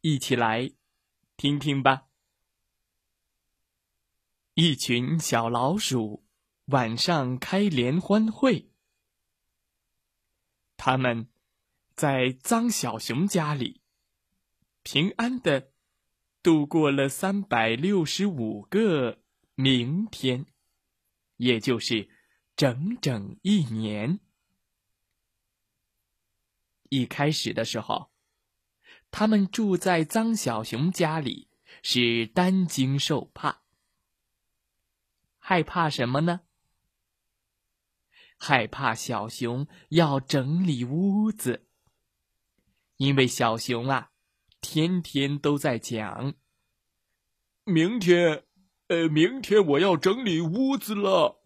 一起来听听吧。一群小老鼠晚上开联欢会，他们在脏小熊家里平安的度过了三百六十五个明天，也就是整整一年。一开始的时候。他们住在脏小熊家里，是担惊受怕。害怕什么呢？害怕小熊要整理屋子，因为小熊啊，天天都在讲：“明天，呃，明天我要整理屋子了。”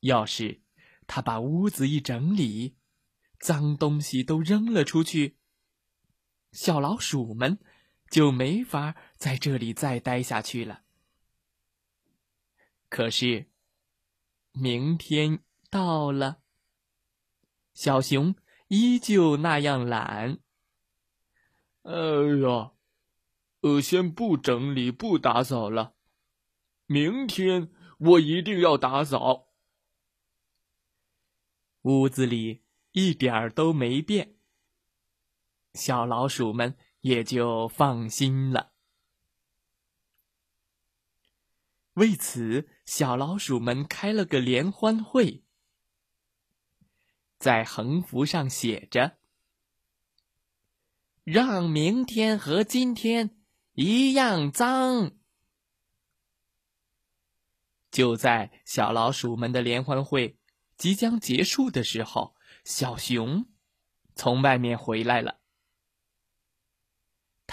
要是他把屋子一整理，脏东西都扔了出去。小老鼠们就没法在这里再待下去了。可是，明天到了，小熊依旧那样懒。哎呀，呃，先不整理、不打扫了，明天我一定要打扫。屋子里一点儿都没变。小老鼠们也就放心了。为此，小老鼠们开了个联欢会，在横幅上写着：“让明天和今天一样脏。”就在小老鼠们的联欢会即将结束的时候，小熊从外面回来了。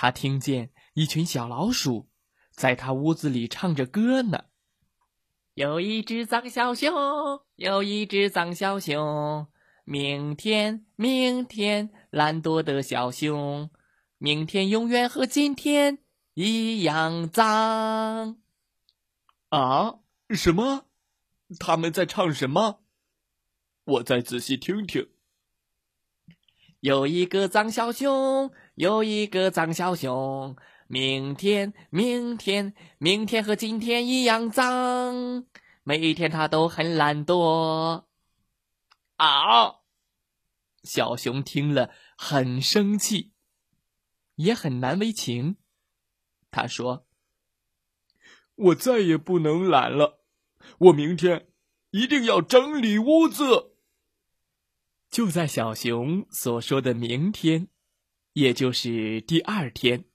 他听见一群小老鼠在他屋子里唱着歌呢。有一只脏小熊，有一只脏小熊。明天，明天，懒惰的小熊，明天永远和今天一样脏。啊？什么？他们在唱什么？我再仔细听听。有一个脏小熊，有一个脏小熊。明天，明天，明天和今天一样脏。每一天他都很懒惰。啊！小熊听了很生气，也很难为情。他说：“我再也不能懒了，我明天一定要整理屋子。”就在小熊所说的明天，也就是第二天，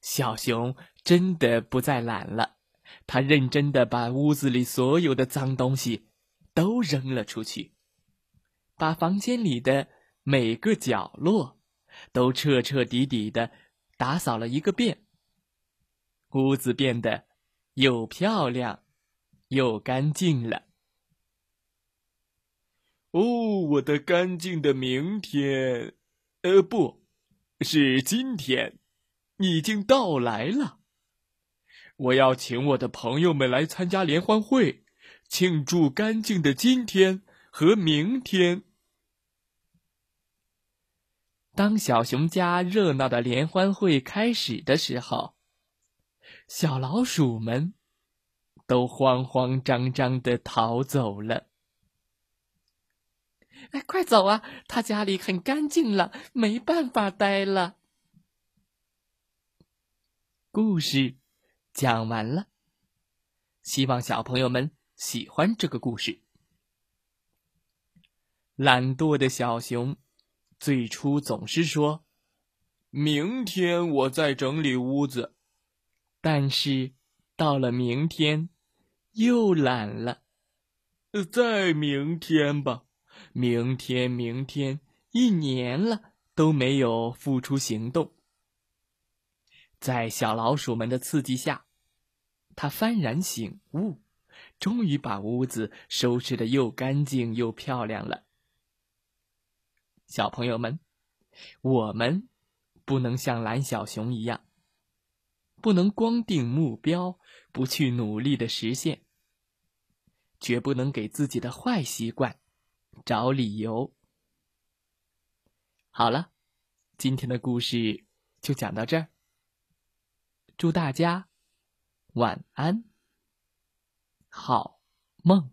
小熊真的不再懒了。他认真的把屋子里所有的脏东西都扔了出去，把房间里的每个角落都彻彻底底的打扫了一个遍。屋子变得又漂亮又干净了。哦，我的干净的明天，呃，不是今天，已经到来了。我要请我的朋友们来参加联欢会，庆祝干净的今天和明天。当小熊家热闹的联欢会开始的时候，小老鼠们都慌慌张张的逃走了。哎，快走啊！他家里很干净了，没办法待了。故事讲完了，希望小朋友们喜欢这个故事。懒惰的小熊最初总是说：“明天我再整理屋子。”但是到了明天，又懒了。再明天吧。明天，明天，一年了，都没有付出行动。在小老鼠们的刺激下，他幡然醒悟，终于把屋子收拾的又干净又漂亮了。小朋友们，我们不能像蓝小熊一样，不能光定目标，不去努力的实现，绝不能给自己的坏习惯找理由。好了，今天的故事就讲到这儿。祝大家晚安，好梦。